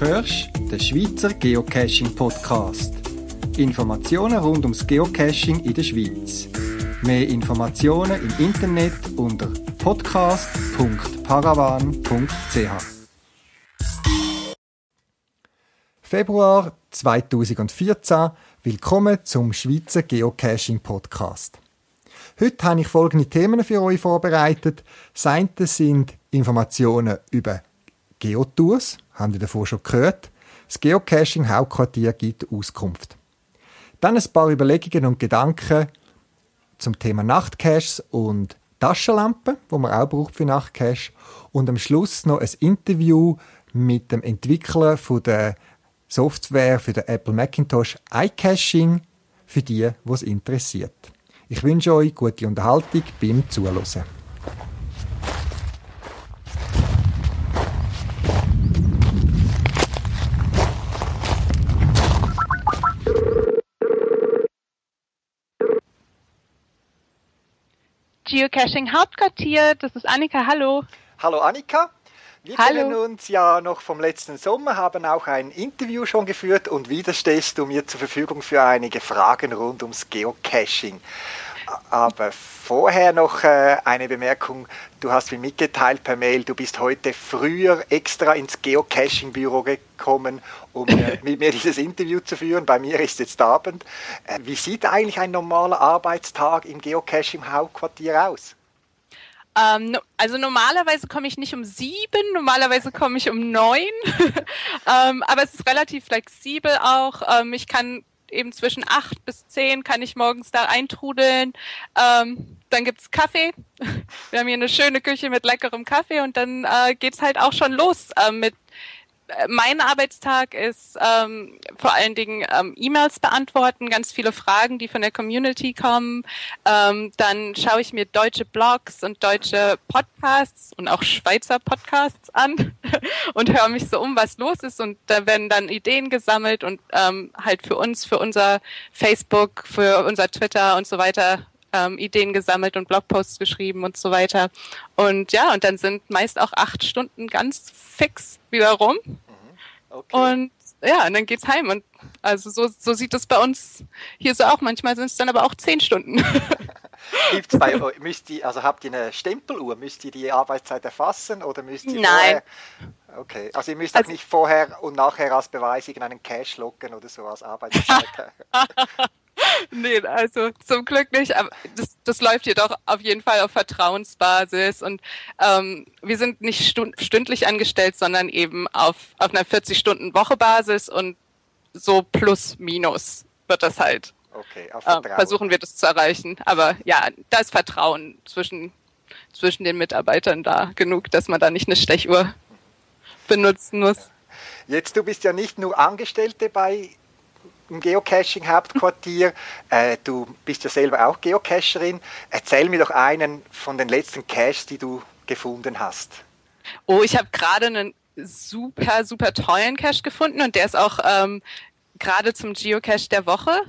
hörst, den Schweizer Geocaching Podcast. Informationen rund ums Geocaching in der Schweiz. Mehr Informationen im Internet unter podcast.paravan.ch. Februar 2014. Willkommen zum Schweizer Geocaching Podcast. Heute habe ich folgende Themen für euch vorbereitet. Das sind Informationen über Geotours, haben wir davor schon gehört. Das Geocaching Hauptquartier gibt Auskunft. Dann ein paar Überlegungen und Gedanken zum Thema Nachtcaches und Taschenlampen, wo man auch braucht für Nachtcache. Und am Schluss noch ein Interview mit dem Entwickler von der Software für den Apple Macintosh iCaching für die, die es interessiert. Ich wünsche euch gute Unterhaltung beim Zuhören. Geocaching Hauptquartier. Das ist Annika. Hallo. Hallo Annika. Wir Hallo. kennen uns ja noch vom letzten Sommer, haben auch ein Interview schon geführt und wieder stehst du mir zur Verfügung für einige Fragen rund ums Geocaching. Aber vorher noch äh, eine Bemerkung. Du hast mir mitgeteilt per Mail, du bist heute früher extra ins Geocaching-Büro gekommen, um äh, mit mir dieses Interview zu führen. Bei mir ist jetzt Abend. Äh, wie sieht eigentlich ein normaler Arbeitstag im Geocaching-Hauptquartier aus? Ähm, also normalerweise komme ich nicht um sieben, normalerweise komme ich um neun. ähm, aber es ist relativ flexibel auch. Ähm, ich kann eben zwischen acht bis zehn kann ich morgens da eintrudeln. Ähm, dann gibt's Kaffee. Wir haben hier eine schöne Küche mit leckerem Kaffee und dann äh, geht's halt auch schon los ähm, mit äh, mein Arbeitstag ist ähm, vor allen Dingen ähm, E-Mails beantworten, ganz viele Fragen, die von der Community kommen. Ähm, dann schaue ich mir deutsche Blogs und deutsche Podcasts und auch Schweizer Podcasts an und höre mich so um, was los ist. Und da werden dann Ideen gesammelt und ähm, halt für uns, für unser Facebook, für unser Twitter und so weiter ähm, Ideen gesammelt und Blogposts geschrieben und so weiter. Und ja, und dann sind meist auch acht Stunden ganz fix wieder rum. Okay. Und ja, und dann geht's heim. Und also so, so sieht es bei uns hier so auch. Manchmal sind es dann aber auch zehn Stunden. Gibt's bei müsst ihr, also habt ihr eine Stempeluhr? Müsst ihr die Arbeitszeit erfassen oder müsst ihr Nein. vorher? Okay, also ihr müsst auch Also- nicht vorher und nachher als Beweis irgendeinen Cash locken oder so als Arbeitszeit. nee, also zum Glück nicht. Aber das, das läuft jedoch auf jeden Fall auf Vertrauensbasis. Und ähm, wir sind nicht stund stündlich angestellt, sondern eben auf, auf einer 40-Stunden-Woche-Basis und so plus minus wird das halt. Okay, auf äh, Vertrauen. versuchen wir das zu erreichen. Aber ja, da ist Vertrauen zwischen, zwischen den Mitarbeitern da genug, dass man da nicht eine Stechuhr benutzen muss. Jetzt, du bist ja nicht nur Angestellte bei im Geocaching-Hauptquartier, äh, du bist ja selber auch Geocacherin. Erzähl mir doch einen von den letzten Caches, die du gefunden hast. Oh, ich habe gerade einen super, super tollen Cache gefunden und der ist auch ähm, gerade zum Geocache der Woche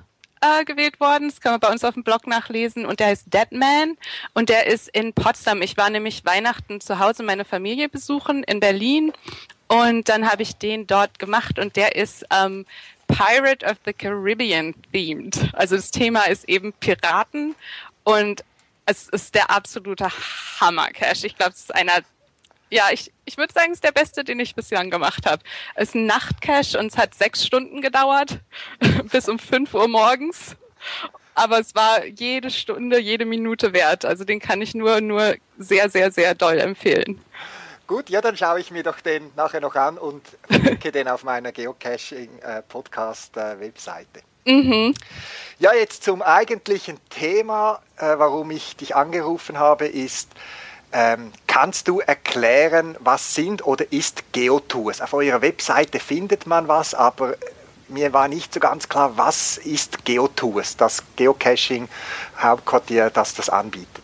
äh, gewählt worden. Das kann man bei uns auf dem Blog nachlesen und der heißt Deadman und der ist in Potsdam. Ich war nämlich Weihnachten zu Hause meine Familie besuchen in Berlin und dann habe ich den dort gemacht und der ist ähm, Pirate of the Caribbean themed. Also das Thema ist eben Piraten und es ist der absolute Hammer-Cache. Ich glaube, es ist einer ja, ich, ich würde sagen, es ist der beste, den ich bislang gemacht habe. Es ist ein Nachtcache und es hat sechs Stunden gedauert, bis um fünf Uhr morgens. Aber es war jede Stunde, jede Minute wert. Also den kann ich nur, nur sehr, sehr, sehr doll empfehlen. Gut, ja, dann schaue ich mir doch den nachher noch an und verlinke den auf meiner Geocaching-Podcast-Webseite. Mhm. Ja, jetzt zum eigentlichen Thema, äh, warum ich dich angerufen habe, ist, ähm, kannst du erklären, was sind oder ist Geotours? Auf eurer Webseite findet man was, aber mir war nicht so ganz klar, was ist Geotours, das Geocaching-Hauptquartier, das das anbietet.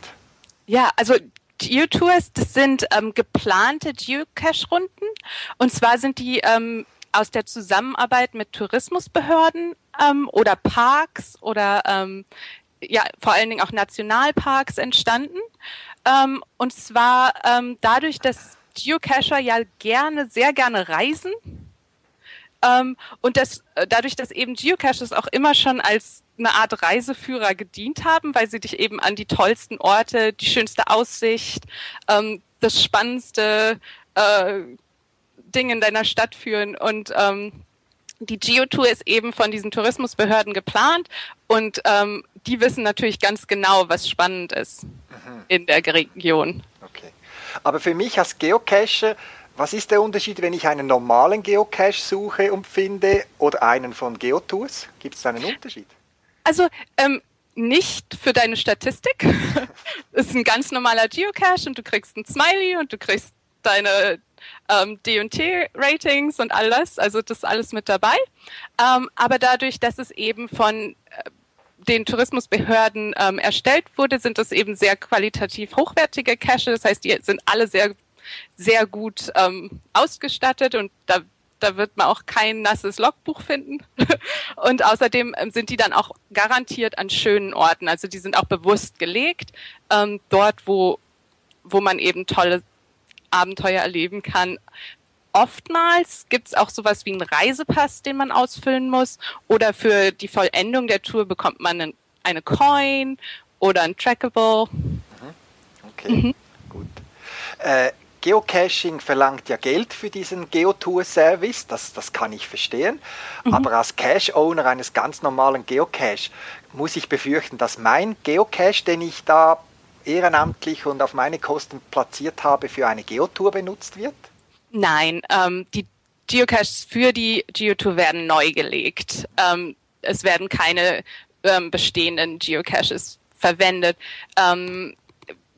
Ja, also Geotours, das sind ähm, geplante Geocache-Runden. Und zwar sind die ähm, aus der Zusammenarbeit mit Tourismusbehörden ähm, oder Parks oder ähm, ja, vor allen Dingen auch Nationalparks entstanden. Ähm, und zwar ähm, dadurch, dass Geocacher ja gerne, sehr gerne reisen Ähm, und das, äh, dadurch, dass eben Geocaches auch immer schon als eine Art Reiseführer gedient haben, weil sie dich eben an die tollsten Orte, die schönste Aussicht, ähm, das spannendste äh, Ding in deiner Stadt führen. Und ähm, die Geotour ist eben von diesen Tourismusbehörden geplant und ähm, die wissen natürlich ganz genau, was spannend ist mhm. in der Region. Okay. Aber für mich als Geocacher, was ist der Unterschied, wenn ich einen normalen Geocache suche und finde oder einen von Geotours? Gibt es da einen Unterschied? Also ähm, nicht für deine Statistik. Es ist ein ganz normaler Geocache und du kriegst ein Smiley und du kriegst deine ähm, D&T-Ratings und alles, also das ist alles mit dabei. Ähm, aber dadurch, dass es eben von äh, den Tourismusbehörden ähm, erstellt wurde, sind es eben sehr qualitativ hochwertige Caches. Das heißt, die sind alle sehr, sehr gut ähm, ausgestattet und da da wird man auch kein nasses Logbuch finden. Und außerdem ähm, sind die dann auch garantiert an schönen Orten. Also die sind auch bewusst gelegt, ähm, dort, wo, wo man eben tolle Abenteuer erleben kann. Oftmals gibt es auch sowas wie einen Reisepass, den man ausfüllen muss. Oder für die Vollendung der Tour bekommt man einen, eine Coin oder ein Trackable. Mhm. Okay, mhm. gut. Äh, Geocaching verlangt ja Geld für diesen Geotour-Service, das, das kann ich verstehen. Mhm. Aber als Cache-Owner eines ganz normalen Geocache muss ich befürchten, dass mein Geocache, den ich da ehrenamtlich und auf meine Kosten platziert habe, für eine Geotour benutzt wird? Nein, ähm, die Geocaches für die Geotour werden neu gelegt. Ähm, es werden keine ähm, bestehenden Geocaches verwendet. Ähm,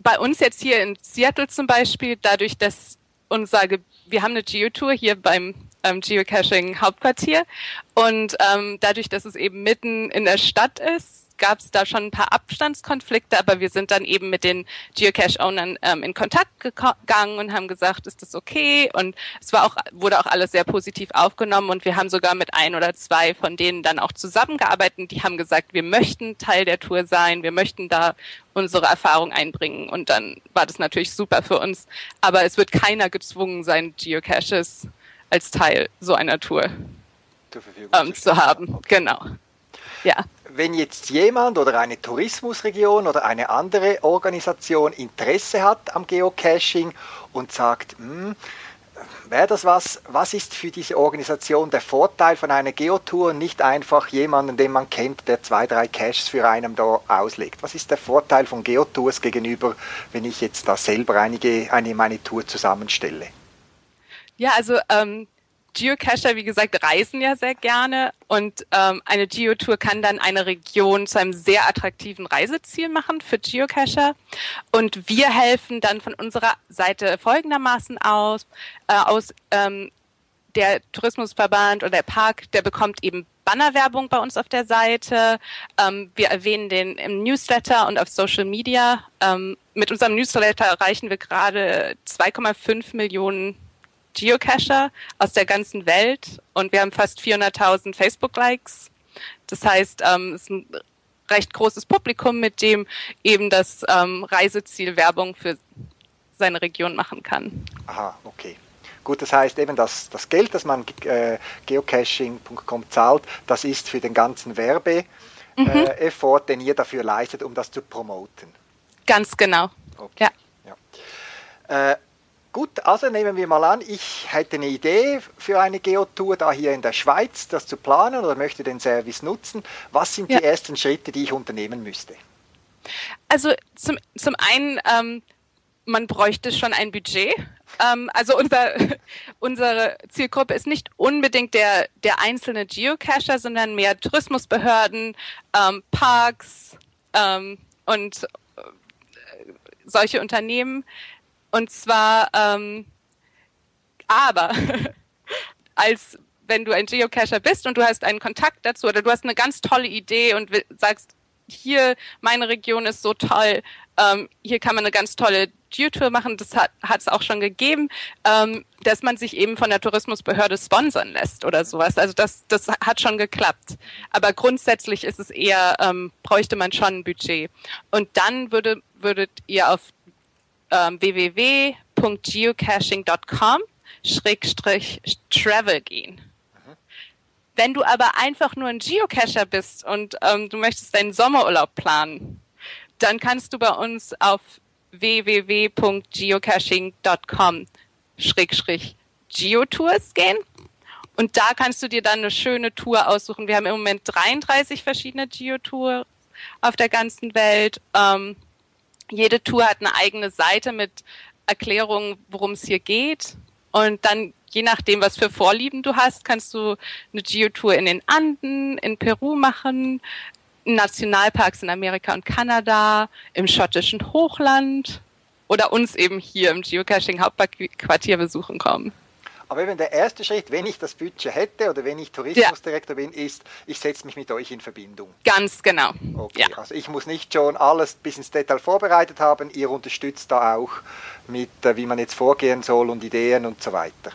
bei uns jetzt hier in Seattle zum Beispiel, dadurch, dass unser, wir haben eine Geotour hier beim ähm, Geocaching Hauptquartier und ähm, dadurch, dass es eben mitten in der Stadt ist, gab es da schon ein paar Abstandskonflikte, aber wir sind dann eben mit den Geocache-Ownern ähm, in Kontakt gegangen und haben gesagt, ist das okay? Und es war auch, wurde auch alles sehr positiv aufgenommen und wir haben sogar mit ein oder zwei von denen dann auch zusammengearbeitet. Die haben gesagt, wir möchten Teil der Tour sein, wir möchten da unsere Erfahrung einbringen und dann war das natürlich super für uns. Aber es wird keiner gezwungen sein, Geocaches als Teil so einer Tour ähm, zu haben. Okay. Genau. Ja wenn jetzt jemand oder eine Tourismusregion oder eine andere Organisation Interesse hat am Geocaching und sagt, hm, wäre das was, was ist für diese Organisation der Vorteil von einer Geotour nicht einfach jemanden, den man kennt, der zwei, drei Caches für einen da auslegt? Was ist der Vorteil von Geotours gegenüber, wenn ich jetzt da selber einige, eine, meine Tour zusammenstelle? Ja, also ähm, Geocacher, wie gesagt, reisen ja sehr gerne und ähm, eine Geotour kann dann eine Region zu einem sehr attraktiven Reiseziel machen für Geocacher. Und wir helfen dann von unserer Seite folgendermaßen aus, äh, aus ähm, der Tourismusverband oder der Park, der bekommt eben Bannerwerbung bei uns auf der Seite. Ähm, wir erwähnen den im Newsletter und auf Social Media. Ähm, mit unserem Newsletter erreichen wir gerade 2,5 Millionen Geocacher aus der ganzen Welt und wir haben fast 400.000 Facebook-Likes. Das heißt, ähm, es ist ein recht großes Publikum, mit dem eben das ähm, Reiseziel Werbung für seine Region machen kann. Aha, okay. Gut, das heißt eben, dass das Geld, das man äh, geocaching.com zahlt, das ist für den ganzen Werbe-Effort, mhm. äh, den ihr dafür leistet, um das zu promoten. Ganz genau. Okay. Ja. ja. Äh, Gut, also nehmen wir mal an, ich hätte eine Idee für eine Geotour da hier in der Schweiz, das zu planen oder möchte den Service nutzen. Was sind ja. die ersten Schritte, die ich unternehmen müsste? Also zum, zum einen, ähm, man bräuchte schon ein Budget. Ähm, also unser, unsere Zielgruppe ist nicht unbedingt der, der einzelne Geocacher, sondern mehr Tourismusbehörden, ähm, Parks ähm, und äh, solche Unternehmen, und zwar, ähm, aber als wenn du ein Geocacher bist und du hast einen Kontakt dazu oder du hast eine ganz tolle Idee und sagst, hier, meine Region ist so toll, ähm, hier kann man eine ganz tolle Geotour machen, das hat es auch schon gegeben, ähm, dass man sich eben von der Tourismusbehörde sponsern lässt oder sowas. Also das, das hat schon geklappt. Aber grundsätzlich ist es eher, ähm, bräuchte man schon ein Budget. Und dann würde, würdet ihr auf ähm, www.geocaching.com Schrägstrich Travel gehen. Wenn du aber einfach nur ein Geocacher bist und ähm, du möchtest deinen Sommerurlaub planen, dann kannst du bei uns auf www.geocaching.com Schrägstrich Geotours gehen. Und da kannst du dir dann eine schöne Tour aussuchen. Wir haben im Moment 33 verschiedene Geotours auf der ganzen Welt. Ähm, jede Tour hat eine eigene Seite mit Erklärungen, worum es hier geht. Und dann, je nachdem, was für Vorlieben du hast, kannst du eine Geotour in den Anden, in Peru machen, in Nationalparks in Amerika und Kanada, im schottischen Hochland oder uns eben hier im Geocaching Hauptquartier besuchen kommen. Aber eben der erste Schritt, wenn ich das Budget hätte oder wenn ich Tourismusdirektor ja. bin, ist, ich setze mich mit euch in Verbindung. Ganz genau. Okay, ja. also ich muss nicht schon alles bis ins Detail vorbereitet haben, ihr unterstützt da auch mit, äh, wie man jetzt vorgehen soll und Ideen und so weiter.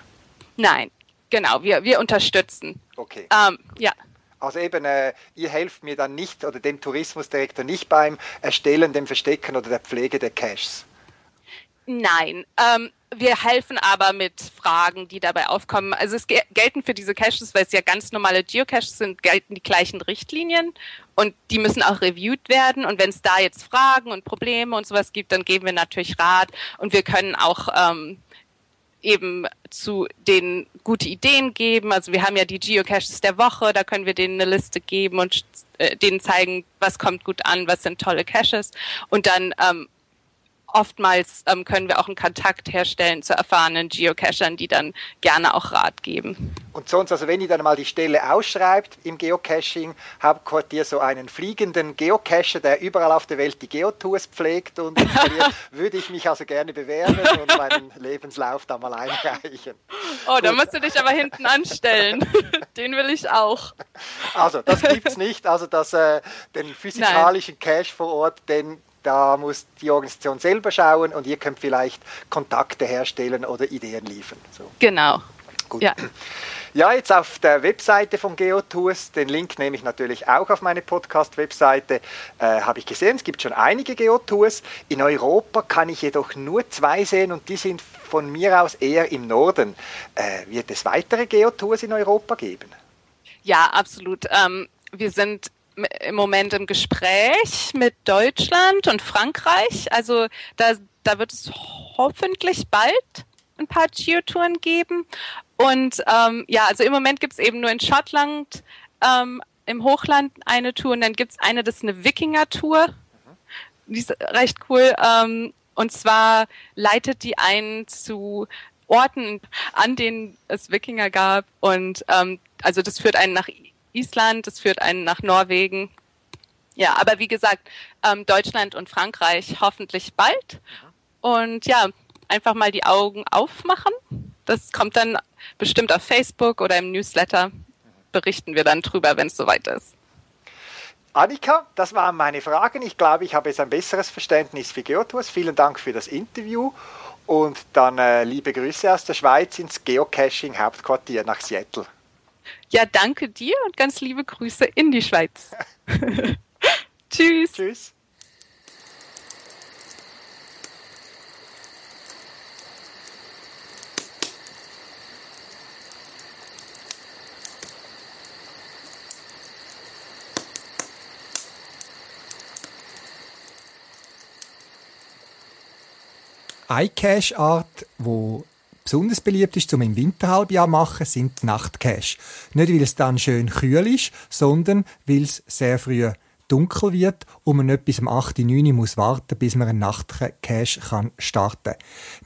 Nein, genau, wir, wir unterstützen. Okay. Ähm, ja. Also eben, äh, ihr helft mir dann nicht oder dem Tourismusdirektor nicht beim Erstellen, dem Verstecken oder der Pflege der Caches. Nein, ähm, wir helfen aber mit Fragen, die dabei aufkommen. Also es gelten für diese Caches, weil es ja ganz normale Geocaches sind, gelten die gleichen Richtlinien und die müssen auch reviewed werden. Und wenn es da jetzt Fragen und Probleme und sowas gibt, dann geben wir natürlich Rat und wir können auch ähm, eben zu den gute Ideen geben. Also wir haben ja die Geocaches der Woche, da können wir denen eine Liste geben und äh, denen zeigen, was kommt gut an, was sind tolle Caches. Und dann ähm, oftmals ähm, können wir auch einen Kontakt herstellen zu erfahrenen Geocachern, die dann gerne auch Rat geben. Und sonst, also wenn ihr dann mal die Stelle ausschreibt im Geocaching, Hauptquartier so einen fliegenden Geocacher, der überall auf der Welt die Geotours pflegt und würde ich mich also gerne bewerben und meinen Lebenslauf da mal einreichen. Oh, da musst du dich aber hinten anstellen. Den will ich auch. Also, das gibt es nicht. Also, das, äh, den physikalischen Nein. Cache vor Ort, den da muss die Organisation selber schauen und ihr könnt vielleicht Kontakte herstellen oder Ideen liefern. So. Genau. Gut. Ja. ja, jetzt auf der Webseite von GeoTours, den Link nehme ich natürlich auch auf meine Podcast-Webseite, äh, habe ich gesehen, es gibt schon einige GeoTours. In Europa kann ich jedoch nur zwei sehen und die sind von mir aus eher im Norden. Äh, wird es weitere GeoTours in Europa geben? Ja, absolut. Ähm, wir sind im Moment im Gespräch mit Deutschland und Frankreich. Also da, da wird es hoffentlich bald ein paar Geotouren geben. Und ähm, ja, also im Moment gibt es eben nur in Schottland ähm, im Hochland eine Tour und dann gibt es eine, das ist eine Wikinger-Tour. Die ist recht cool. Ähm, und zwar leitet die ein zu Orten, an denen es Wikinger gab. Und ähm, also das führt einen nach Island, es führt einen nach Norwegen. Ja, aber wie gesagt, ähm, Deutschland und Frankreich hoffentlich bald. Und ja, einfach mal die Augen aufmachen. Das kommt dann bestimmt auf Facebook oder im Newsletter. Berichten wir dann drüber, wenn es soweit ist. Annika, das waren meine Fragen. Ich glaube, ich habe jetzt ein besseres Verständnis für Geotours. Vielen Dank für das Interview und dann äh, liebe Grüße aus der Schweiz ins Geocaching Hauptquartier nach Seattle. Ja, danke dir und ganz liebe Grüße in die Schweiz. Tschüss. Tschüss. Eine Cache-Art, wo besonders beliebt ist, zum im Winterhalbjahr machen, sind die Nachtcache. Nicht, weil es dann schön kühl ist, sondern weil es sehr früh dunkel wird und man nicht bis um 8, 9 muss warten, bis man einen Nachtcache kann starten kann.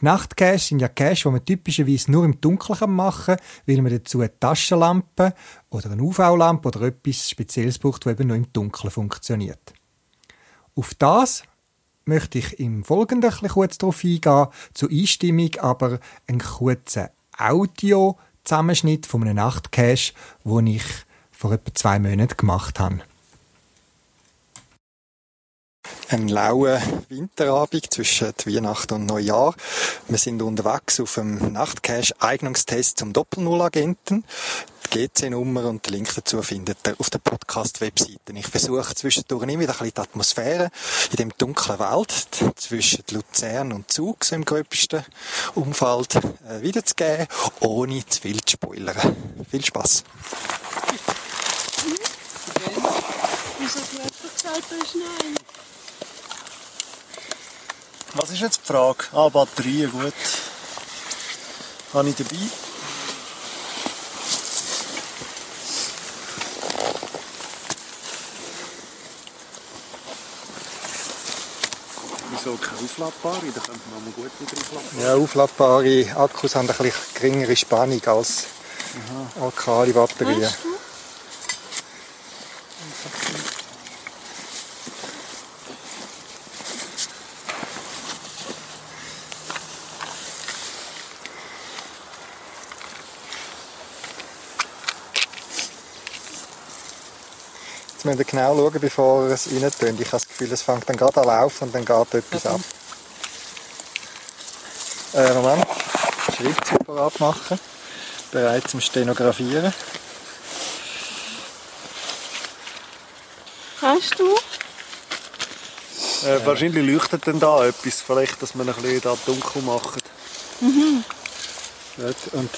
Nachtcache sind ja Cache, die man typischerweise nur im Dunkeln machen kann, weil man dazu eine Taschenlampe oder eine UV-Lampe oder etwas Spezielles braucht, das eben nur im Dunkeln funktioniert. Auf das möchte ich im Folgenden ein kurz darauf eingehen, zur Einstimmung aber einen kurzen Audio-Zusammenschnitt von einem Nachtcache, den ich vor etwa zwei Monaten gemacht habe. Ein lauer Winterabend zwischen Weihnachten und Neujahr. Wir sind unterwegs auf einem Nachtcache-Eignungstest zum Doppel-Null-Agenten. Die GC-Nummer und den Link dazu findet ihr auf der Podcast-Webseite. Ich versuche zwischendurch immer wieder ein bisschen die Atmosphäre in dem dunklen Wald zwischen Luzern und Zug, im gröbsten Umfeld, äh, wiederzugeben, ohne zu viel zu spoilern. Viel nein? Was ist jetzt die Frage? Ah, Batterien, gut. Habe ich dabei. Wieso keine aufladbare? Da könnte man mal gut wieder aufladen. Ja, aufladbare Akkus haben eine etwas geringere Spannung als Alkali-Batterien. Weißt du? Jetzt müssen wir genau schauen, bevor wir es rein tun. Ich habe das Gefühl, es fängt dann gerade an laufen und dann geht etwas ab. Äh, Moment. Parat machen. Bereit zum Stenografieren. Weißt du? Äh, wahrscheinlich leuchtet dann da etwas. Vielleicht, dass wir ein bisschen da dunkel machen. Gut. Und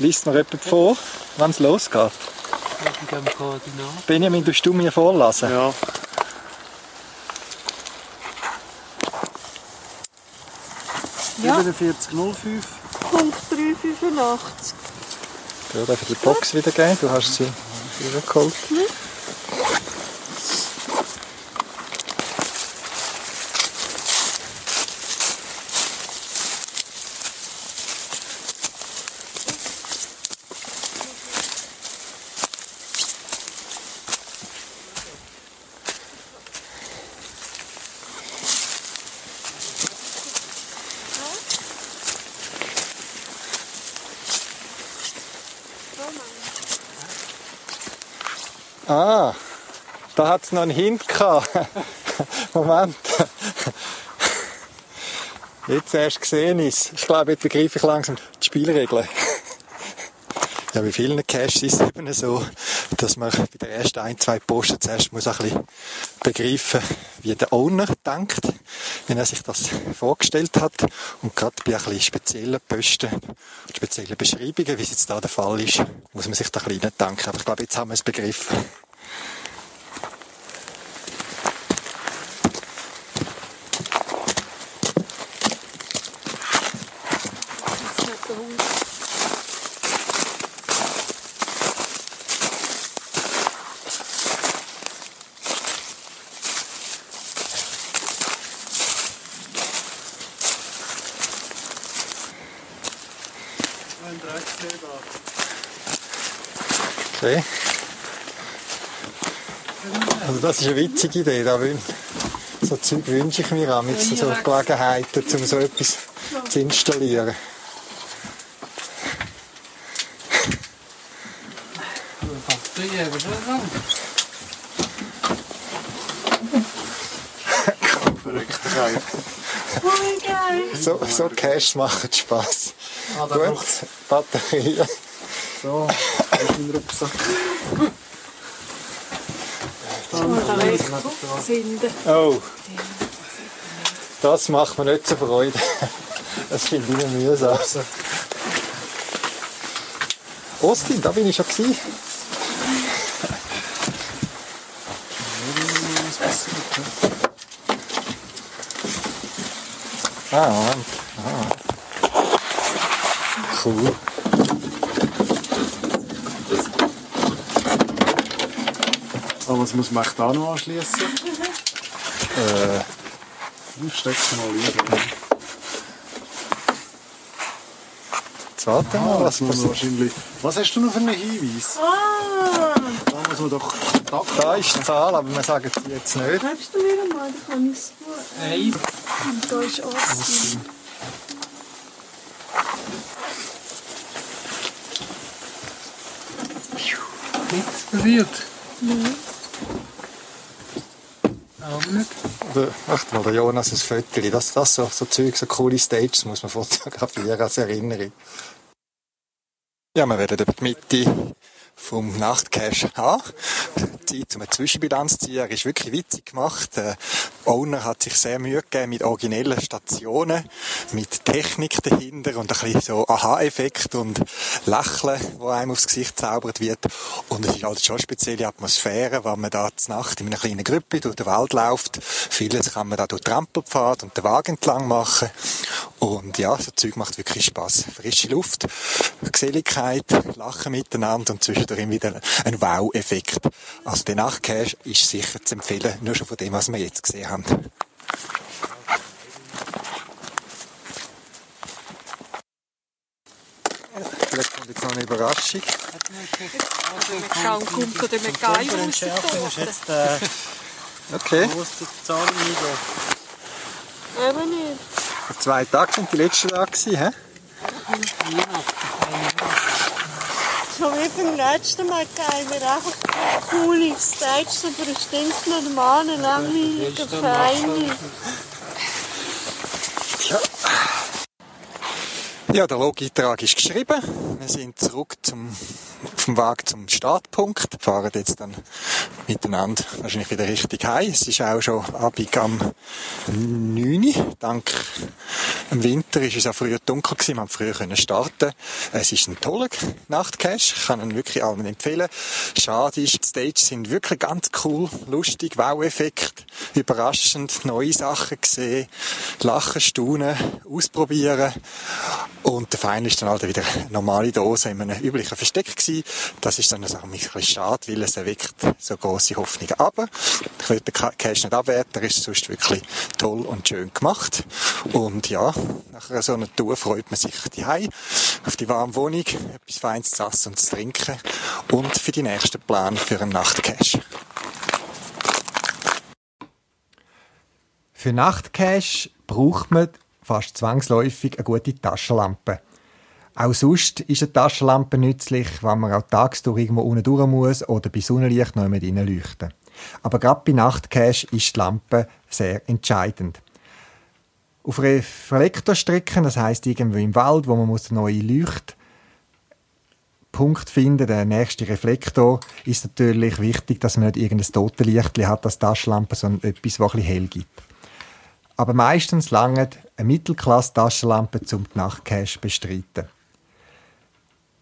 liest mir jemand vor, wann es losgeht. Benjamin, tust du mir vorlesen? Ja. Ja. 4705. Punkt 385. Ja, darf ich die Box wieder geben? Du hast sie wiedergeholt. Ah, es noch einen Hint gehabt. Moment. Jetzt erst gesehen ist. Ich glaube, jetzt begreife ich langsam die Spielregeln. Ja, bei vielen Caches ist es eben so, dass man bei den ersten ein, zwei Posten zuerst muss ein bisschen begreifen, wie der Owner denkt, wenn er sich das vorgestellt hat. Und gerade bei ein bisschen speziellen Posten und speziellen Beschreibungen, wie es jetzt da der Fall ist, muss man sich da ein bisschen denken. Aber ich glaube, jetzt haben wir es begriffen. Das hat der Hund. Okay. Also das ist eine witzige Idee. Da so Zeug wünsche ich mir auch mit so Gelegenheiten, um so etwas zu installieren. So? So, Caches machen Spass. Ah, Gut. Batterien. So, ist mein Rucksack. Oh. Das macht mir nicht so Freude. Das finde ich mühsam. Austin, da bin ich schon gewesen. Ah. Ah. Cool. Was muss man echt da noch anschließen? Äh, Ich steck's mal rein. jetzt warte mal, Ah, was muss man wahrscheinlich. Was hast du noch für einen Hinweis? Ah, Da muss man doch Kontakt Da ist die Zahl, aber wir sagen sie jetzt nicht. hilfst du mir mal? Da kann ich es tun. Eins. Und da ist Ossi. Nichts passiert. Macht mal der Jonas ein Foto. Das, das so, so Zeug, so coole Stages muss man fotografieren als Erinnerung. Ja, wir werden über die Mitte vom Nachtcache haben. Zeit, um eine Zwischenbilanz zu ziehen. Er ist wirklich witzig gemacht. Owner hat sich sehr Mühe gegeben mit originellen Stationen, mit Technik dahinter und ein bisschen so Aha-Effekt und Lächeln, wo einem aufs Gesicht zaubert wird. Und es ist halt schon eine spezielle Atmosphäre, wenn man da zur Nacht in einer kleinen Gruppe durch den Wald läuft. Vieles kann man da durch Trampelpfad und den Wagen entlang machen. Und ja, so Zeug macht wirklich Spaß. Frische Luft, Geselligkeit, Lachen miteinander und zwischendrin wieder ein Wow-Effekt. Also der Nachtcache ist sicher zu empfehlen, nur schon von dem, was wir jetzt gesehen haben. Vielleicht kommt jetzt noch eine Überraschung. Schauen, kommt oder mit Geil rausgekommen. Okay. Eben nicht. Vor zwei Tagen sind die letzten da gewesen, hä? So wie beim letzten Mal. Wir einfach coole Stages, aber es stinkt normal, langweiliger Verein. Ja. Ja, der Logeintrag ist geschrieben. Wir sind zurück zum, auf Weg zum Startpunkt. Fahren jetzt dann miteinander wahrscheinlich wieder richtig heim. Es ist auch schon Abend am 9. Dank dem Winter ist es auch früher dunkel gewesen. Wir haben früher können starten. Es ist ein toller Nachtcache. Ich kann ihn wirklich allen empfehlen. Schade ist, die Stages sind wirklich ganz cool, lustig, Wow-Effekt, überraschend, neue Sachen gesehen, lachen, staunen, ausprobieren. Und der Feind ist dann halt wieder eine normale Dose in einem üblichen Versteck gewesen. Das ist dann also ein bisschen schade, weil es erweckt so grosse Hoffnungen. Aber ich will den Cache nicht abwerten, er ist sonst wirklich toll und schön gemacht. Und ja, nach so einer Tour freut man sich die auf die warme Wohnung, etwas Feines zu essen und zu trinken und für die nächsten Plan für einen Nachtcache. Für Nachtcache braucht man fast zwangsläufig eine gute Taschenlampe. Auch sonst ist eine Taschenlampe nützlich, wenn man auch tagsüber irgendwo unten durch muss oder bei Sonnenlicht noch mit leuchten. Aber gerade bei Nachtcache ist die Lampe sehr entscheidend. Auf Reflektorstrecken, das heißt irgendwo im Wald, wo man einen neuen Leuchtpunkt finden, der nächste Reflektor, ist natürlich wichtig, dass man nicht irgendein Totenlicht hat, das Taschenlampe, sondern etwas, das ein hell gibt. Aber meistens langt eine Mittelklasse-Taschenlampe, um die Nachtcache bestreiten.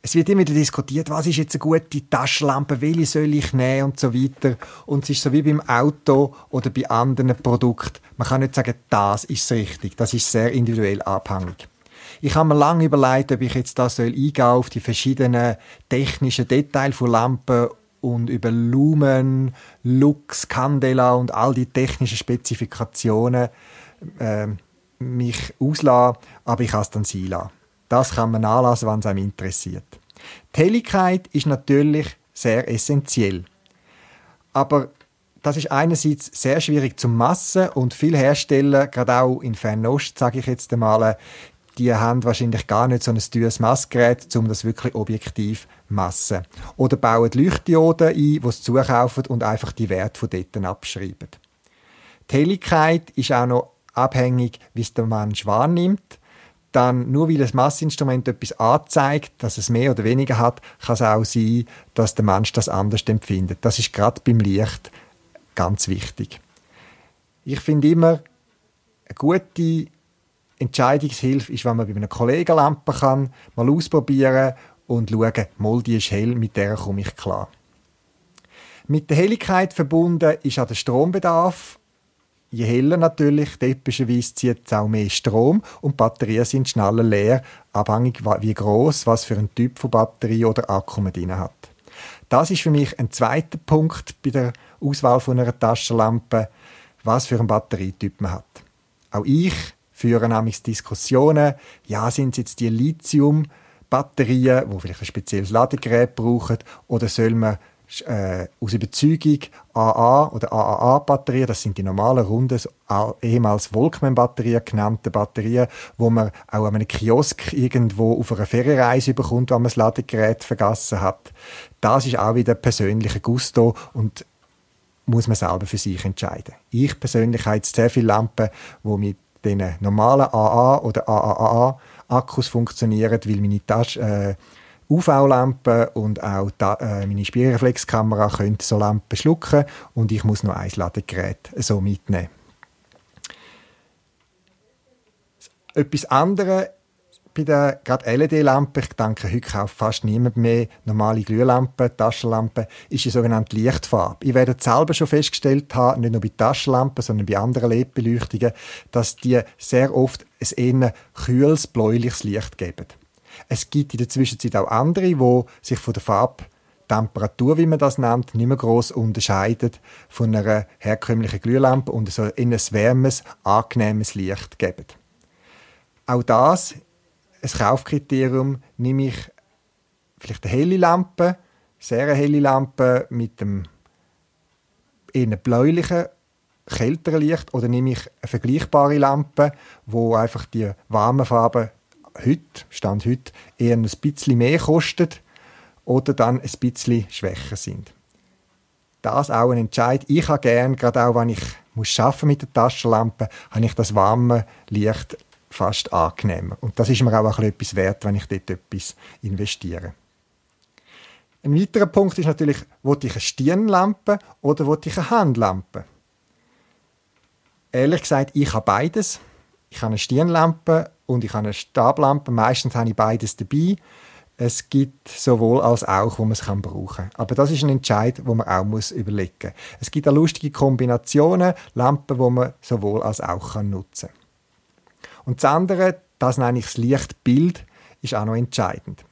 Es wird immer wieder diskutiert, was ist jetzt eine gute Taschenlampe, welche soll ich nehmen und so weiter. Und es ist so wie beim Auto oder bei anderen Produkten. Man kann nicht sagen, das ist richtig. Das ist sehr individuell abhängig. Ich habe mir lange überlegt, ob ich jetzt das soll auf die verschiedenen technischen Details von Lampen und über Lumen, Lux, Candela und all die technischen Spezifikationen äh, mich auslassen, aber ich kann es dann sein lassen. Das kann man anlassen, wenn es einem interessiert. Die Helligkeit ist natürlich sehr essentiell. Aber das ist einerseits sehr schwierig zu messen und viele Hersteller, gerade auch in Fernost, sage ich jetzt einmal, die haben wahrscheinlich gar nicht so ein teures Messgerät, um das wirklich objektiv zu messen. Oder bauen Leuchtdioden ein, die es zukaufen und einfach die Werte von dort abschreiben. Die Helligkeit ist auch noch abhängig, wie es der Mensch wahrnimmt. Dann, nur weil ein Massinstrument etwas anzeigt, dass es mehr oder weniger hat, kann es auch sein, dass der Mensch das anders empfindet. Das ist gerade beim Licht ganz wichtig. Ich finde immer, eine gute Entscheidungshilfe ist, wenn man bei einer Kollegenlampe kann, mal ausprobieren und schauen, mal die ist hell, mit der komme ich klar. Mit der Helligkeit verbunden ist auch der Strombedarf je heller natürlich, typischerweise zieht es auch mehr Strom und Batterien sind schneller leer, abhängig wie groß, was für ein Typ von Batterie oder Akku man drin hat. Das ist für mich ein zweiter Punkt bei der Auswahl von einer Taschenlampe, was für einen Batterietyp man hat. Auch ich führe nämlich Diskussionen, ja, sind es jetzt die Lithium-Batterien, wo vielleicht ein spezielles Ladegerät brauchen, oder soll man äh, aus Überzeugung AA oder AAA-Batterien, das sind die normalen, runden, ehemals Volkmann-Batterien genannte Batterien, wo man auch an einem Kiosk irgendwo auf einer Ferienreise bekommt, wenn man das Ladegerät vergessen hat. Das ist auch wieder persönlicher Gusto und muss man selber für sich entscheiden. Ich persönlich habe jetzt sehr viele Lampen, die mit den normalen AA oder AAA Akkus funktionieren, weil meine Tasche, äh, UV-Lampen und auch da, äh, meine Spielreflexkamera können so Lampen schlucken und ich muss noch ein Ladegerät so mitnehmen. Etwas anderes bei den LED-Lampen, ich denke, heute kauft fast niemand mehr normale Glühlampen, Taschenlampen, ist die sogenannte Lichtfarbe. Ich werde selber schon festgestellt haben, nicht nur bei Taschenlampen, sondern bei anderen LED-Beleuchtungen, dass die sehr oft ein eher kühles, bläuliches Licht geben. Es gibt in der Zwischenzeit auch andere, die sich von der Farbtemperatur, wie man das nennt, nicht mehr gross unterscheidet von einer herkömmlichen Glühlampe und so ein wärmes, angenehmes Licht geben. Auch das ein Kaufkriterium, nehme ich vielleicht eine helle Lampe, sehr helle Lampe mit einem eher bläulichen, kälteren Licht oder nehme ich eine vergleichbare Lampe, wo einfach die warmen Farben heute, Stand heute, eher ein bisschen mehr kostet oder dann ein bisschen schwächer sind. Das auch ein Entscheid. Ich habe gerne, gerade auch wenn ich muss mit der Taschenlampe, habe ich das warme Licht fast angenehmer. Und das ist mir auch etwas wert, wenn ich dort etwas investiere. Ein weiterer Punkt ist natürlich, wollte ich eine Stirnlampe oder wollte ich eine Handlampe? Ehrlich gesagt, ich habe beides. Ich habe eine Stirnlampe und ich habe eine Stablampe. Meistens habe ich beides dabei. Es gibt sowohl als auch, wo man es kann brauchen. Aber das ist ein Entscheid, wo man auch muss überlegen. Es gibt auch lustige Kombinationen, Lampen, wo man sowohl als auch kann nutzen. Und das andere, das nenne ich das Lichtbild, ist auch noch entscheidend.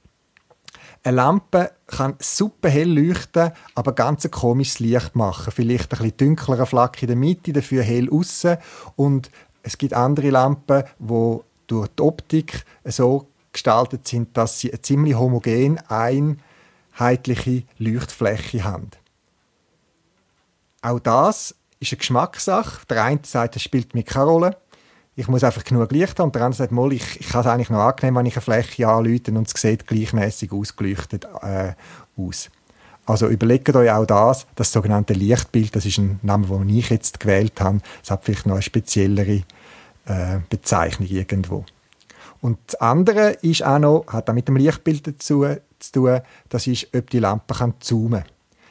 Eine Lampe kann super hell leuchten, aber ganz ein komisches Licht machen. Vielleicht ein bisschen dunklerer Flack in der Mitte, dafür hell außen. Und es gibt andere Lampen, wo durch die Optik so gestaltet sind, dass sie eine ziemlich homogen einheitliche Leuchtfläche haben. Auch das ist eine Geschmackssache. Der eine sagt, es spielt mir keine Rolle ich muss einfach genug Licht haben. Und der andere sagt, mal, ich, ich kann es eigentlich noch angenehm, wenn ich eine Fläche anlöte und es sieht gleichmäßig ausgeleuchtet äh, aus. Also überlegt euch auch das, das sogenannte Lichtbild, das ist ein Name, den ich jetzt gewählt habe. Es hat vielleicht noch eine speziellere äh, Bezeichnung irgendwo. Und das andere ist auch noch, hat auch mit dem Lichtbild dazu zu tun, das ist, ob die Lampe kann zoomen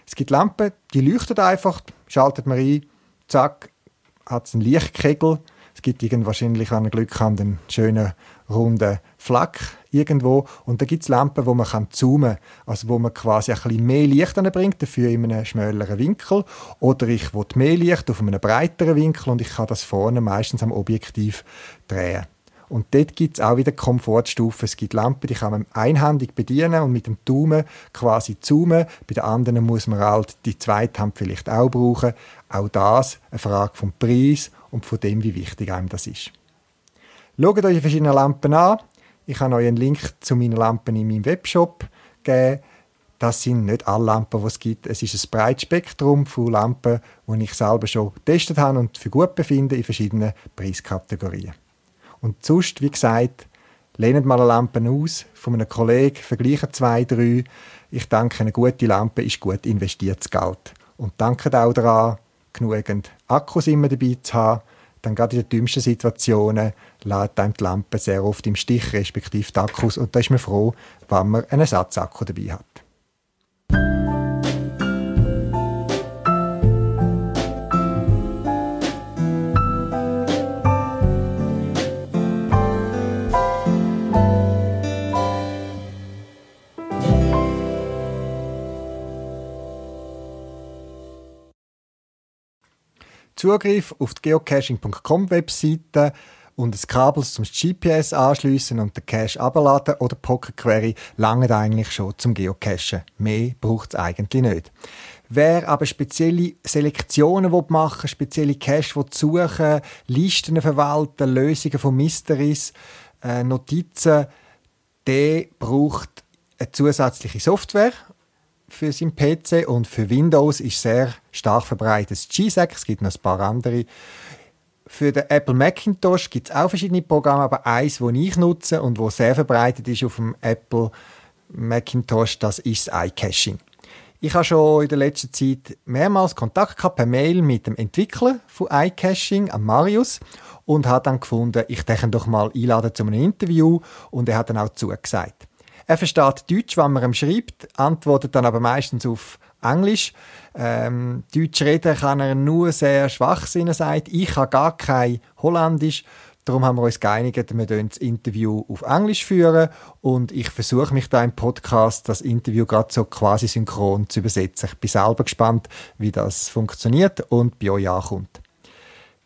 Es gibt Lampen, die leuchten einfach, schaltet man ein, zack, hat es einen Lichtkegel es gibt irgend wahrscheinlich, wenn ihr Glück habt, einen schönen runden Fleck irgendwo. Und da gibt es Lampen, wo man kann zoomen kann. Also wo man quasi ein bisschen mehr Licht bringt, dafür in einem schmäleren Winkel. Oder ich will mehr Licht auf einem breiteren Winkel und ich kann das vorne meistens am Objektiv drehen. Und dort gibt es auch wieder Komfortstufen. Es gibt Lampen, die kann man einhändig bedienen und mit dem Daumen quasi zoomen. Bei den anderen muss man halt die zweite Hand vielleicht auch brauchen. Auch das eine Frage vom Preis und von dem, wie wichtig einem das ist. Schaut euch die verschiedenen Lampen an. Ich habe euch einen Link zu meinen Lampen in meinem Webshop gegeben. Das sind nicht alle Lampen, die es gibt. Es ist ein breites Spektrum von Lampen, die ich selber schon getestet habe und für gut befinde in verschiedenen Preiskategorien. Und sonst, wie gesagt, lehnt mal eine Lampe aus von einem Kollegen, vergleichen zwei, drei. Ich denke, eine gute Lampe ist gut investiertes Geld. Und danke auch daran, genügend Akkus immer dabei zu haben, dann gerade in den dümmsten Situationen lädt einem die Lampe sehr oft im Stich, respektive die Akkus, und da ist man froh, wenn man einen Ersatzakku dabei hat. Zugriff auf die geocaching.com Webseite und das Kabel zum GPS anschließen und den Cache abladen oder Pocket Query lange eigentlich schon zum Geocachen. Mehr braucht es eigentlich nicht. Wer aber spezielle Selektionen machen will, spezielle Cache suchen Listen verwalten, Lösungen von Mysteries, äh, Notizen, der braucht eine zusätzliche Software für seinen PC und für Windows ist sehr stark verbreitet GSAC. Es gibt noch ein paar andere. Für den Apple Macintosh gibt es auch verschiedene Programme, aber eins, das ich nutze und wo sehr verbreitet ist auf dem Apple Macintosh, das ist das iCaching. Ich habe schon in der letzten Zeit mehrmals Kontakt gehabt per Mail mit dem Entwickler von iCaching, Marius, und habe dann gefunden, ich denke doch mal einladen zu einem Interview und er hat dann auch zugesagt. Er versteht Deutsch, wenn man ihm schreibt, antwortet dann aber meistens auf Englisch. Ähm, Deutsch reden kann er nur sehr schwachsinnig, sagt. Ich habe gar kein Holländisch. Darum haben wir uns geeinigt, wir das Interview auf Englisch führen und ich versuche mich da im Podcast das Interview gerade so quasi synchron zu übersetzen. Ich bin selber gespannt, wie das funktioniert und bei euch ankommt.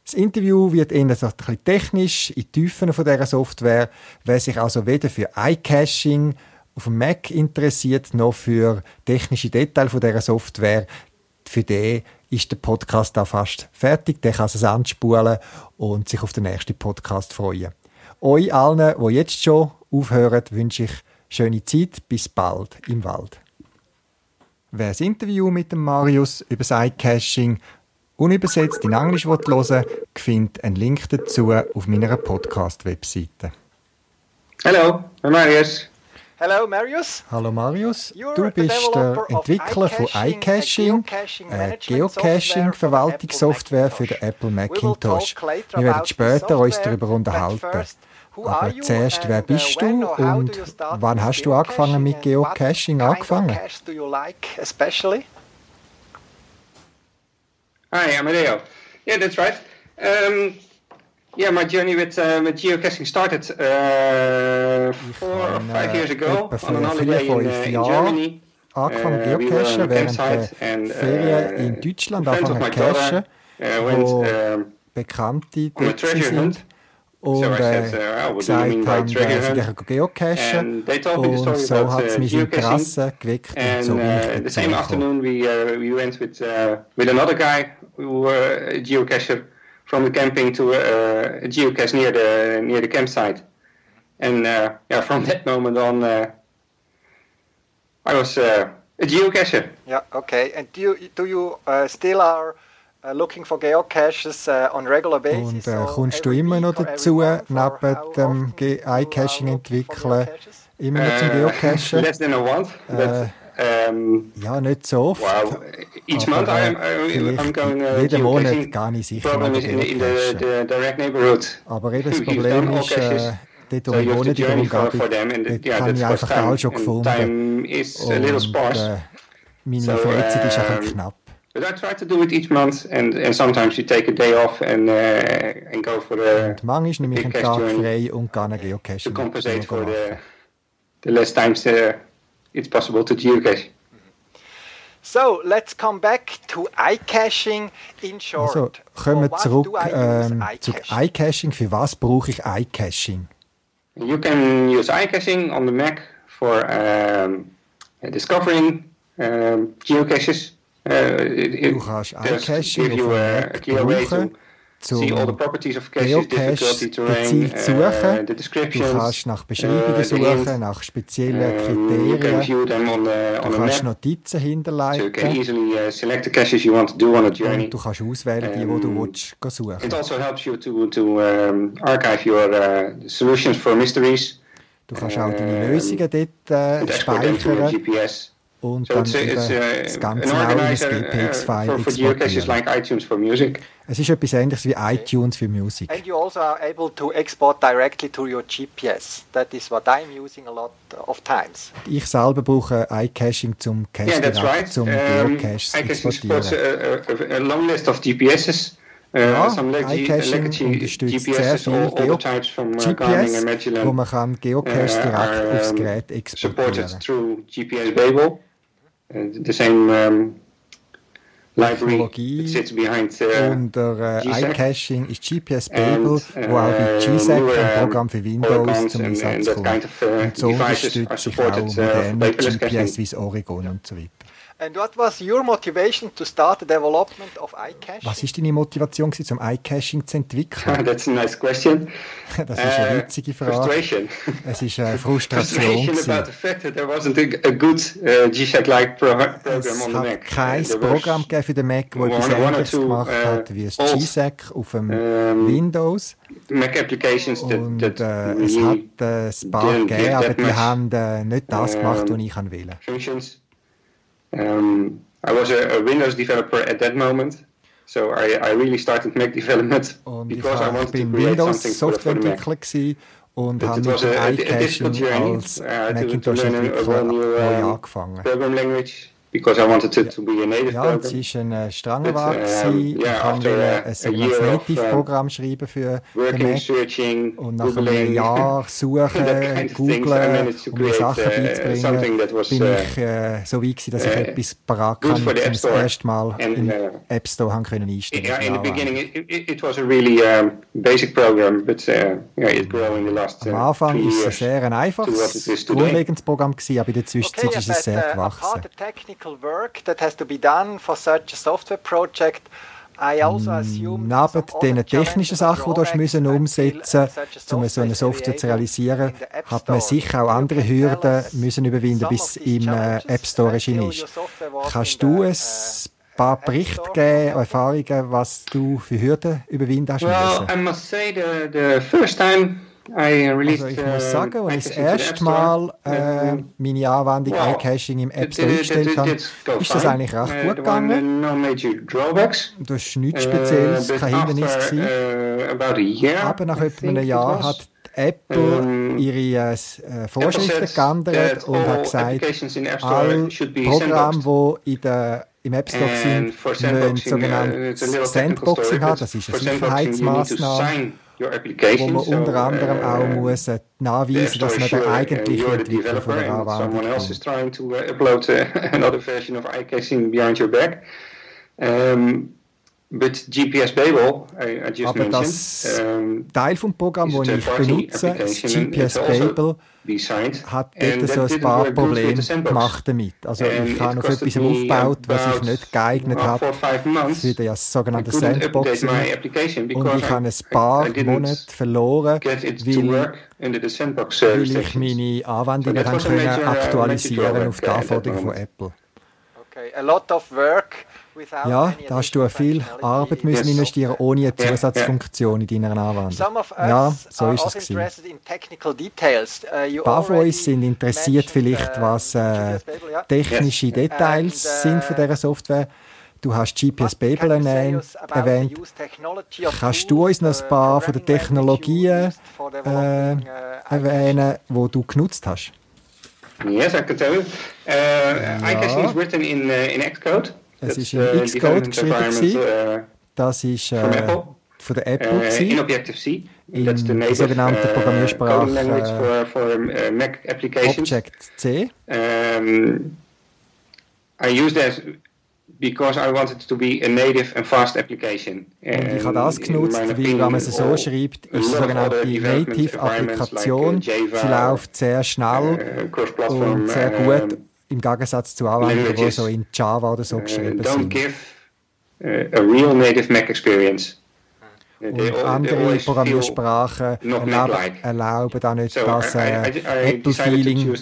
Das Interview wird eher ein bisschen technisch, in die Tiefen von dieser Software. Wer sich also weder für iCaching auf dem Mac interessiert, noch für technische Details von dieser Software, für den ist der Podcast da fast fertig. Der kann es anspulen und sich auf den nächsten Podcast freuen. Euch allen, die jetzt schon aufhören, wünsche ich schöne Zeit. Bis bald im Wald. Wer das Interview mit dem Marius über Sidecaching unübersetzt in Englisch hören will, findet einen Link dazu auf meiner Podcast-Webseite. Hello, I'm Marius. Hello Marius. Hallo Marius, du the bist der Entwickler von iCaching, a äh, geocaching Geocaching management Verwaltungssoftware für software den Apple Macintosh. Wir werden später uns darüber unterhalten. Aber zuerst, wer uh, bist du und do you start wann hast du angefangen mit geocaching Angefangen? Hi, Amadeo. Yeah, that's right. Um, yeah, my journey with, uh, with geocaching started uh, four or ben, five uh, years ago etwa on an voor holiday vier, in, uh, vijf in jaar Germany. Angefangen Uh, we were on Geocachen a während der campsite and Ferien in uh, Deutschland friends of angefangen my cachen, daughter uh, went wo um, Bekannte on a dort treasure sind hunt. und So I äh, said, uh, oh, what do you gesagt mean by haben, treasure äh, sie hunt? gehen geocachen And they told me the und story so about hat es uh, mein geocaching. Interesse geweckt und And so bin uh, ich the dazu same gekommen. afternoon, we uh, we went with uh, with another guy who were a geocacher from the camping to uh, a geocache near the near the campsite. And uh, yeah, from that moment on, uh, I was uh, a geocacher. Yeah, okay. And do you do you uh, still are uh, looking for geocaches uh, on regular basis? Und äh, kommst du immer noch dazu, neben dem often Ge- you are iCaching looking for entwickeln, geocaches? immer noch zum Geocachen? less than a month, um, Ja, nicht so oft. wow, each month I'm, I'm, going uh, jeden Monat gehe ich sicher Problem mal is in, in the, the direct neighborhood. Aber eben das Problem ist, äh, dort wo So ich wohne, in for, Umgebung, dort yeah, habe ich einfach time. alles schon gefunden. is a little Und sparse. äh, meine So, Freizeit ist ein ähm, bisschen knapp. But I try to do it each month, and, and sometimes you take a day off and uh, and go for the Und manchmal nehme ich einen Tag frei und gehe eine to compensate for the the less times uh, it's possible to geocache. So, let's come back to iCaching in short. Also, kommen wir For what zurück do I use ähm, zu iCaching? Für was brauche ich iCaching? You can use iCaching on the Mac for um, discovering um, geocaches. Uh, it, it Du kannst iCaching auf dem Mac brauchen, caches, Geocache gezielt uh, suchen. Du kannst nach Beschreibungen uh, the suchen, nach speziellen Kriterien. Du kannst Notizen hinterleiten uh, und du kannst auswählen, die, die du willst, suchen It also Du kannst auch deine Lösungen dort äh, speichern. Und So dann it's, it's das a, an Ganze uh, GPX-File for, for geocaches exportieren. like iTunes for music. Es ist etwas ähnliches wie iTunes für Musik. And you also are able to export directly to your GPS. That is what I'm using a lot of times. Ich selber brauche iCaching zum Cache Yeah, that's direkt right. zum Um, Geocache zu iCaching supports exportieren. a, a, a long list of GPSs. Uh, Ja, iCaching unterstützt sehr viel Geo uh, GPS, and wo man kann Geocache uh, direkt aufs Gerät exportieren through Babel. Uh, the same um, library sits behind uh, Unter äh, iCaching ist GPS And, Babel, wo auch bei uh, GSAC, newer, ein Programm für Windows, zum Einsatz kommt. kind of, uh, Und so unterstütze ich auch supported, uh, GPS wie Oregon und so weiter. And what was your motivation to start the development of iCaching? Was ist deine Motivation gewesen, zum iCaching zu entwickeln? That's a nice question. Das ist eine Uh, witzige Frage. Frustration. Es ist eine Frustration. Frustration gewesen. about the fact that there wasn't a, a good uh, program Es on the hat Mac. kein Uh, there Programm gegeben für den Mac, das one- etwas Ähnliches two, gemacht uh, hat wie das old, GSAC auf dem um, Windows. Mac applications that, Und that äh, es hat äh, ein paar didn't gegeben, aber that die haben äh, nicht das gemacht, was um, ich will. functions. Um, I was a, a Windows developer at that moment, so I, I really started Mac development Und ich, because I war- ich wanted to bin create something for, the- for the Mac. Windows-Softwareentwickler gewesen und But habe it mit was dem a, a difficult iCaching journey als uh, to, to learn a, a Macintosh-Entwickler whole new neu um, angefangen. program language because I wanted it to be a native Ja, program. es war ein äh, strenger But, Weg. um, yeah, ich after ein Native-Programm schreiben für Working, Mac. searching, Und nach einem googling, Jahr that suchen, kind of googlen, to um mir Sachen uh, beizubringen, was bin uh, ich äh, so weit gewesen, dass ich uh, etwas parat kann, um App das Store. erste Mal And, im uh, App Store haben können einstellen Yeah, in the beginning, it, it, it was a really um, basic program, but uh, yeah, it grew in the last uh, Am Anfang ist es sehr ein to it einfaches, grundlegendes Programm gewesen, aber in der Zwischenzeit ist es sehr uh, gewachsen. Apart the technical work that has to be done for such a software project, I assume Neben den technischen Sachen, die du müssen umsetzen a um so eine Software zu realisieren, in the App hat man sicher auch andere Hürden müssen überwinden, bis im äh, App Store erschienen ist. Kannst du ein uh, paar Berichte geben, Erfahrungen, was du für Hürden überwinden hast Well? I must say the the first time Also ich muss uh, sagen, als ich das erste Mal äh, meine Anwendung wow, iCaching im App Store eingestellt habe, ist das eigentlich recht Uh, gut gegangen. Das ist nichts Uh, Spezielles, kein Hindernis gewesen. Aber nach etwa einem Jahr hat Apple ihre äh, äh, Vorschriften geändert und hat gesagt, alle Programme, die in der, im App Store And sind, uh, sogenanntes Sandboxing but Das ist eine Sicherheitsmaßnahme, wo man unter anderem uh, auch muss äh, nachweisen Store dass man der eigentliche Entwickler von der Anwendung ist. uh, uh. Um, Aber mentioned, das um, Teil vom Programm, das ich benutze, das GPS also Babel, hat dort so ein paar Probleme the sandbox. gemacht damit. Also And ich habe it auf etwas aufgebaut, was sich about, nicht geeignet months. für das sogenannte Sandboxing. application Und ich habe ein paar Monate verloren, weil, sandbox weil ich meine Anwendungen So können major, uh, aktualisieren auf die Anforderungen von. Apple. Okay, a lot of work Ja, da hast du viel Arbeit müssen investieren, ohne eine Ja, ja. Zusatzfunktion in deiner Anwendung. Ja, so ist es gewesen. interested in technical details. Uh, Ein paar von uns sind interessiert vielleicht, uh, was äh, ja. technische Details uh, sind von dieser Software. Du hast GPS Babel erwähnt. Kannst du uns noch ein paar von den Technologien äh, erwähnen, die du genutzt hast? Yes, I can tell you. Uh, iCaching is written in, uh, in Xcode. Es That's ist in the Xcode geschrieben uh, Das ist äh, Apple? von der Apple. uh, in. Objective-C. In That's the native sogenannten uh, Programmiersprache, language uh, for, for Mac applications. Object-C. Um, I use that because I wanted to be a native and fast application. Und ich habe das in genutzt, weil wenn man es so schreibt, ist other sogenannte Native-Applikation. like, uh, Sie läuft sehr schnell uh, und sehr gut, im Gegensatz zu Anwendungen, die so in Java oder so uh, geschrieben don't sind. give uh, a real native Mac experience. Uh, Und they andere Programmiersprachen not erlauben, Mac-like. erlauben da nicht So das I- I- äh, Apple-Feeling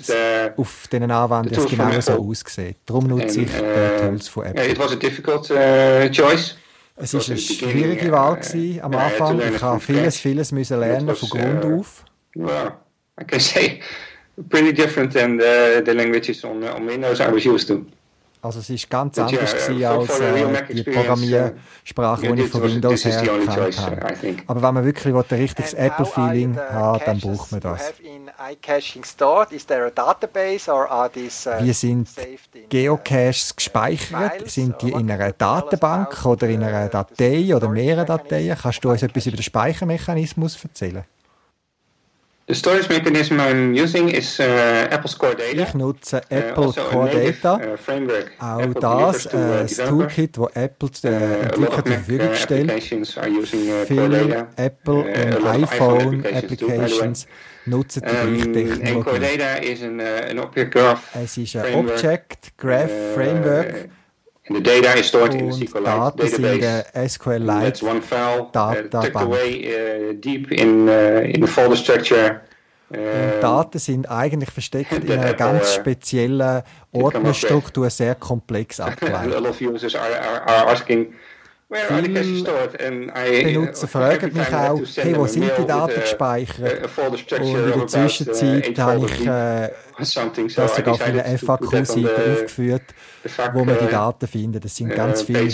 auf diesen Anwendungen from genau so aussieht. Darum nutze And, ich die uh, Tools von Apple. it was a difficult uh, choice. Es war eine schwierige uh, Wahl gewesen am Anfang. Ich habe vieles, vieles müssen lernen von Grund uh, auf. Well, I can say pretty different than the, the languages on, on Windows I was used to. Also es ist ganz But yeah, anders for- als äh, die Programmiersprache, yeah, die ich von Windows her gekannt habe. Aber wenn man wirklich ein richtiges Apple-Feeling hat, dann braucht man you das. have in iCaching stored? Is there a database or are these uh, Wie sind saved in, uh, Geocaches gespeichert? Files, Sind die or in einer can you tell us Datenbank about, oder in uh, einer the Datei oder storage mehreren mechanism Dateien? Kannst du uns etwas über den Speichermechanismus erzählen? The storage mechanism I'm using is uh, Apple's Core Data. Ich nutze uh, Apple also a Core native, Data. uh, framework. Auch Apple das, delivers to, äh, uh, das developers. Toolkit, das Apple Uh, den a lot Entwicklern of zur Mac Verfügung uh, stellt. applications are using uh, Core Viele Data. Apple- Uh, und a lot of iPhone iPhone-Applications too, by the way. nutzen die gleiche Um, and Technologie. Core Data is an, uh, an object graph Es ist ein framework, Object Graph uh, Framework And the data is stored in the SQLite Daten sind database. der And That's SQLite. one file uh, tucked Datenbank. away uh, deep in uh, in the folder structure. Und Uh, Daten sind eigentlich versteckt in einer Apple, ganz speziellen Ordnerstruktur, sehr komplex a lot of users are, are, are asking Viele I, Benutzer uh, fragen mich auch, hey, wo sind die Daten a- gespeichert? Und in der uh, Zwischenzeit habe ich äh, das sogar that on FAQ-Seite aufgeführt, wo man die uh, Daten findet. Das sind uh, ganz viele.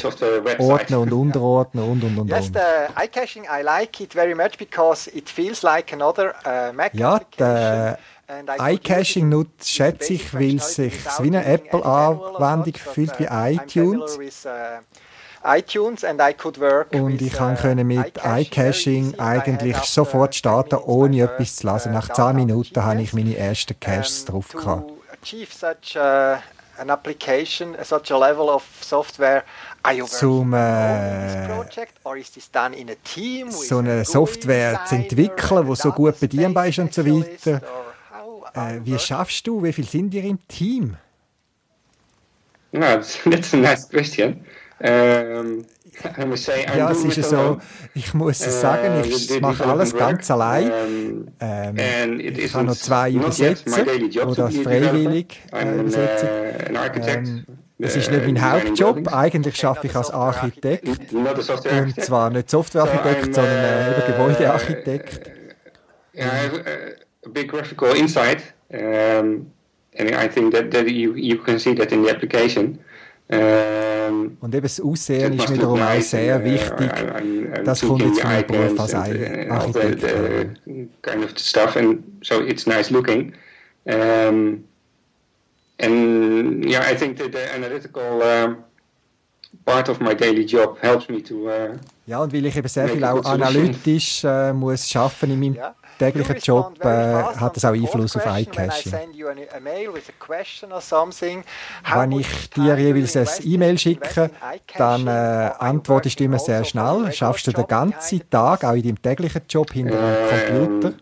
Ordner und Unterordner und und und Yes, und. the iCaching, I like it very much because it feels like another uh, Mac Ja, iCaching nutzt, schätze ich, weil es sich wie eine Apple-Anwendung fühlt wie uh, iTunes. iTunes and I could work Und with, ich kann uh, können mit iCaching eigentlich sofort starten, 10 minutes ohne etwas zu lesen. uh, Nach 10 data Minuten habe ich meine ersten Caches um, drauf gehabt. To achieve such uh, an application, uh, such a level of software, are you Zum, äh, project or is this done in a team with so eine Software zu entwickeln, a so gut bedienbar ist und so weiter. Äh, wie schaffst du? Wie viel sind ihr im Team? No, that's, that's a nice question. I'm Ja, es ist so, ich muss es Uh, sagen, ich mache alles ganz allein. Ähm, it ich habe noch zwei Übersetzer, developer. freiwillig äh, uh, architect, Ähm, uh, es ist nicht mein Hauptjob, eigentlich arbeite ich als Architekt. Und zwar nicht Softwarearchitekt, sondern äh, uh, Gebäudearchitekt. I have uh, a big graphical insight, um, and I think that, that you, you can see that in the application. Um, Und eben das Aussehen ist wiederum auch sehr uh, wichtig. Das kommt jetzt von meinem Beruf als uh, Architekt. kind of stuff, and so it's nice looking. Um, and yeah, I think that the analytical um, part of my daily job helps me to. Uh, Ja, und weil ich eben sehr viel auch analytisch äh, muss schaffen in meinem Yeah. Täglichen Job, äh, hat on das auch Einfluss auf iCaching. a a Wenn ich dir jeweils ein invest in- E-Mail schicke, dann äh, antwortest du immer sehr also a schnell. regular Schaffst du den ganzen Tag, auch in deinem täglichen Job hinter dem Ähm, Computer?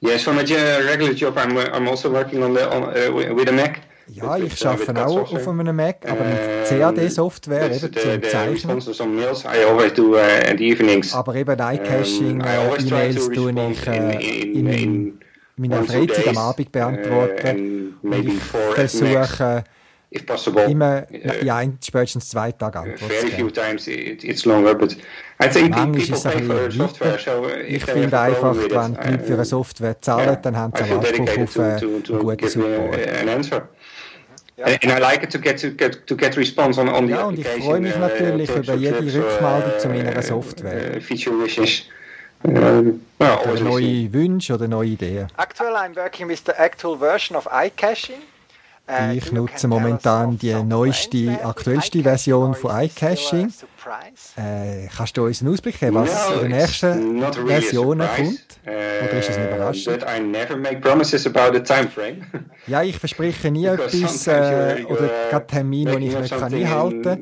yes, for my ge- regular job, I'm, I'm also working on the on, uh, wi- with a Mac. Ja, ich uh, arbeite auch auf einem Mac, aber mit Ähm, CAD-Software, eben zum Zeichnen. uh, the evenings. Aber eben Um, iCaching, I äh, tue ich äh, in, in, in, in meiner Freizeit am Abend uh, beantworten. Und ich versuche if possible. immer Uh, ein, spätestens zwei Tagen Antwort zu Very few times it, it's longer, but I think people ist es ein pay for software, so uh, Ich finde einfach, wenn die Leute für eine I- Software zahlen, dann haben sie einen Anspruch auf äh, einen guten Support. And, and I like it to get to get to get response on, on the Ja, und ich application. freue mich uh, natürlich tips über jede Rückmeldung zu meiner uh, Software. uh, feature wishes. Um, well, Oder always listening. neue Wünsche oder neue Ideen. Actually, I'm working with the actual version of iCaching. Uh, Ich nutze momentan die neueste, aktuellste Version von iCaching. Äh, kannst du uns einen Ausblick geben, was in den nächsten Versionen kommt? Oder ist es eine uh, Überraschung? Ja, ich verspreche nie etwas äh, oder you're, gerade Termine, die ich nicht kann einhalten kann.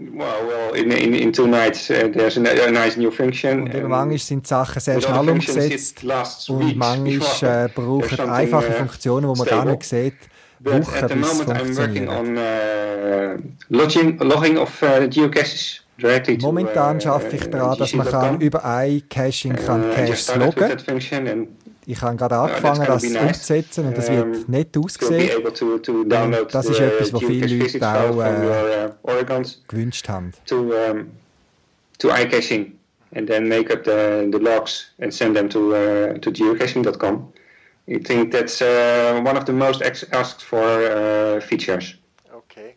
uh. Und manchmal sind die Sachen sehr schnell umgesetzt und manchmal äh, brauchen einfache uh, Funktionen, die man gar nicht sieht, But Wochen, at the bis sie moment I'm working funktionieren. on uh, logging, logging of uh, geocaches directly to Momentan uh, arbeite ich daran, dass man gc.com. kann über iCaching kann Uh, I just Caches started with loggen that function and Ich habe gerade that's angefangen, gonna das be nice. umzusetzen und das Um, wird nett to be aussehen, able to, to download das ist the etwas, was viele geocache Leute physics file auch, from äh, your uh, Oregons gewünscht haben. to um, to iCaching and then make up the, the logs and send them to uh, to geocaching.com. I think that's uh, one of the most ex- asked for uh, features. Okay.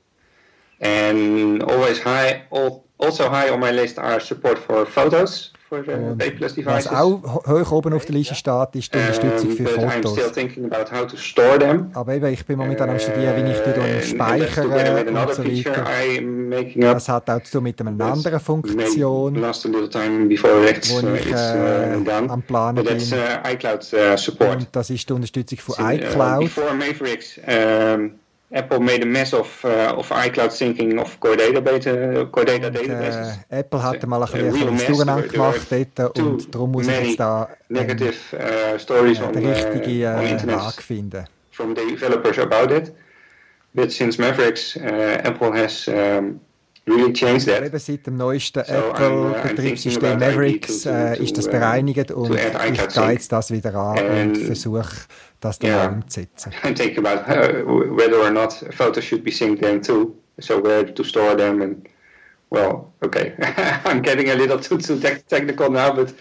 And always high, al- also high on my list are support for photos for Und paperless was devices. auch ho- hoch oben auf der Liste steht, ist die Unterstützung Um, für but I'm still Fotos. thinking about how to store them. Aber eben, ich bin momentan am studieren, wie ich die dann Uh, speichere with und so weiter. Das hat auch zu tun mit einer anderen Funktion, wo uh, ich uh, äh, done. am Planen bin. uh, uh. Und das ist die Unterstützung von uh, iCloud. Um, Apple made a mess of, uh, of iCloud syncing of Core Data, beta, Core Data databases. äh, Apple hat mal ein bisschen real ein mess. Durcheinander There were gemacht dort too und darum muss ich jetzt da Negative uh, stories on, den richtigen uh, on äh, internet Weg finden. from the developers about it. But since Mavericks, uh, Apple has um, really changed that. eben seit dem neuesten So, uh, Apple-Betriebssystem Mavericks idea to- äh, to, ist das bereinigt und to ich gehe jetzt das wieder an And- und versuche das dann Yeah. umzusetzen. and think about uh, whether or not photos should be synced then too. So where to store them and well, okay, I'm getting a little too, too tech- technical now, but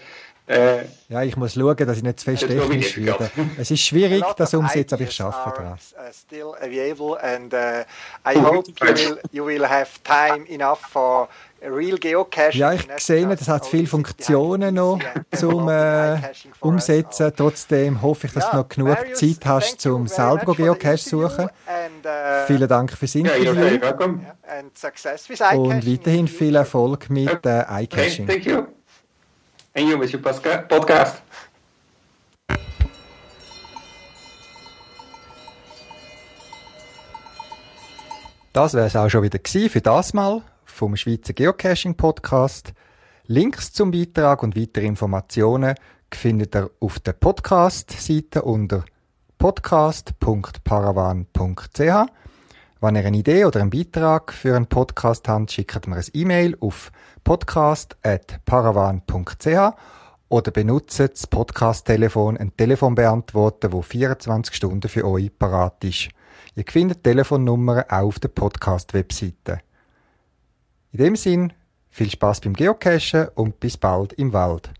uh, Ja, ich muss schauen, dass ich nicht zu fest technisch werde. Es ist schwierig, das of umzusetzen, aber ich arbeite daran. uh, still available, and uh, I hope you will, you will have time enough for real geocaching. Ja, ich sehe, das hat viele Funktionen noch zum äh. Umsetzen. Trotzdem hoffe ich, dass du noch genug Zeit hast, thank you zum very selber Geocache interview suchen. and, uh, Vielen Dank fürs yeah, you're very Interview welcome. yeah, and success with und weiterhin viel. Erfolg mit äh, Okay, iCaching. Your posca- podcast. Das wäre es auch schon wieder für das Mal vom Schweizer Geocaching Podcast. Links zum Beitrag und weitere Informationen findet ihr auf der Podcast-Seite unter podcast.paravan.ch. Wenn ihr eine Idee oder einen Beitrag für einen Podcast habt, schickt mir ein E-Mail auf podcast.paravan.ch oder benutzt das Podcast-Telefon, ein Telefonbeantworter, wo 24 Stunden für euch parat ist. Ihr findet Telefonnummern auch auf der Podcast-Webseite. In dem Sinn, viel Spaß beim Geocachen und bis bald im Wald.